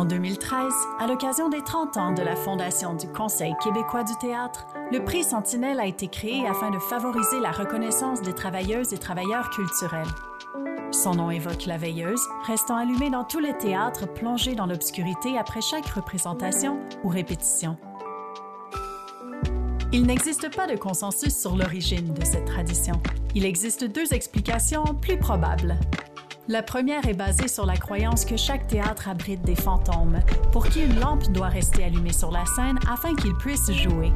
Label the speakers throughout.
Speaker 1: En 2013, à l'occasion des 30 ans de la fondation du Conseil québécois du théâtre, le prix Sentinelle a été créé afin de favoriser la reconnaissance des travailleuses et travailleurs culturels. Son nom évoque la veilleuse, restant allumée dans tous les théâtres plongés dans l'obscurité après chaque représentation ou répétition. Il n'existe pas de consensus sur l'origine de cette tradition. Il existe deux explications plus probables. La première est basée sur la croyance que chaque théâtre abrite des fantômes, pour qui une lampe doit rester allumée sur la scène afin qu'ils puissent jouer.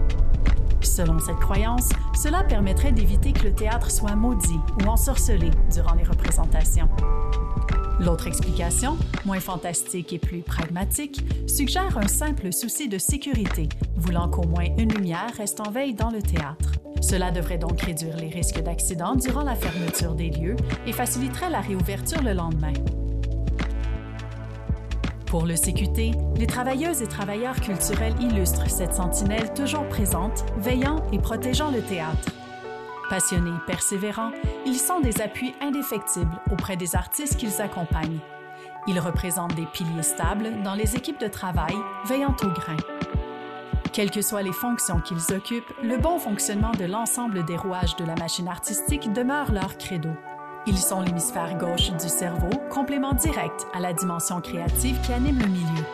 Speaker 1: Selon cette croyance, cela permettrait d'éviter que le théâtre soit maudit ou ensorcelé durant les représentations. L'autre explication, moins fantastique et plus pragmatique, suggère un simple souci de sécurité, voulant qu'au moins une lumière reste en veille dans le théâtre. Cela devrait donc réduire les risques d'accident durant la fermeture des lieux et faciliterait la réouverture le lendemain. Pour le CQT, les travailleuses et travailleurs culturels illustrent cette sentinelle toujours présente, veillant et protégeant le théâtre. Passionnés persévérants, ils sont des appuis indéfectibles auprès des artistes qu'ils accompagnent. Ils représentent des piliers stables dans les équipes de travail, veillant au grain. Quelles que soient les fonctions qu'ils occupent, le bon fonctionnement de l'ensemble des rouages de la machine artistique demeure leur credo. Ils sont l'hémisphère gauche du cerveau, complément direct à la dimension créative qui anime le milieu.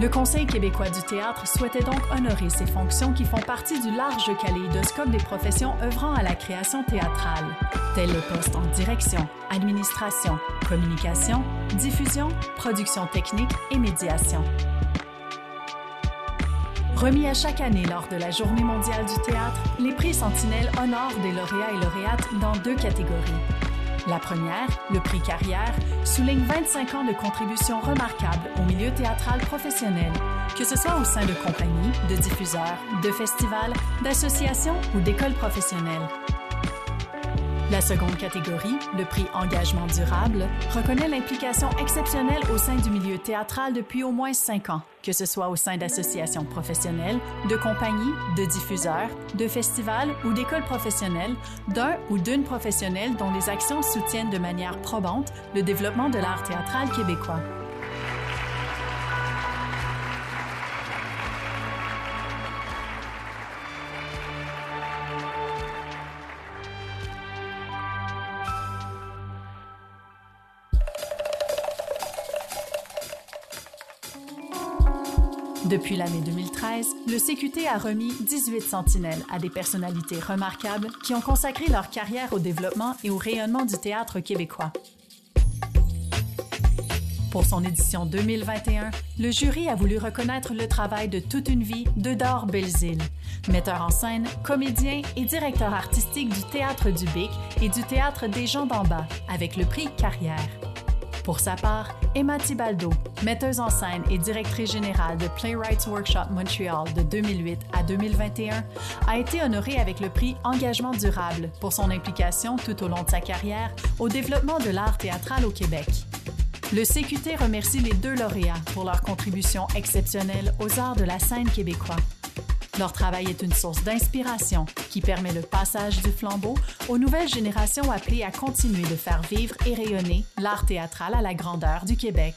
Speaker 1: Le Conseil québécois du théâtre souhaitait donc honorer ces fonctions qui font partie du large kaléidoscope des professions œuvrant à la création théâtrale, tels les postes en direction, administration, communication, diffusion, production technique et médiation. Remis à chaque année lors de la Journée mondiale du théâtre, les prix Sentinelle honorent des lauréats et lauréates dans deux catégories. La première, le prix Carrière, souligne 25 ans de contributions remarquables au milieu théâtral professionnel, que ce soit au sein de compagnies, de diffuseurs, de festivals, d'associations ou d'écoles professionnelles. La seconde catégorie, le prix Engagement durable, reconnaît l'implication exceptionnelle au sein du milieu théâtral depuis au moins cinq ans, que ce soit au sein d'associations professionnelles, de compagnies, de diffuseurs, de festivals ou d'écoles professionnelles, d'un ou d'une professionnelle dont les actions soutiennent de manière probante le développement de l'art théâtral québécois. Depuis l'année 2013, le CQT a remis 18 sentinelles à des personnalités remarquables qui ont consacré leur carrière au développement et au rayonnement du théâtre québécois. Pour son édition 2021, le jury a voulu reconnaître le travail de toute une vie de Dor Belzile, metteur en scène, comédien et directeur artistique du Théâtre du Bic et du Théâtre des gens d'en bas, avec le prix Carrière. Pour sa part, Emma Tibaldo, metteuse en scène et directrice générale de Playwrights Workshop Montreal de 2008 à 2021, a été honorée avec le prix Engagement durable pour son implication tout au long de sa carrière au développement de l'art théâtral au Québec. Le CQT remercie les deux lauréats pour leur contribution exceptionnelle aux arts de la scène québécois. Leur travail est une source d'inspiration qui permet le passage du flambeau aux nouvelles générations appelées à continuer de faire vivre et rayonner l'art théâtral à la grandeur du Québec.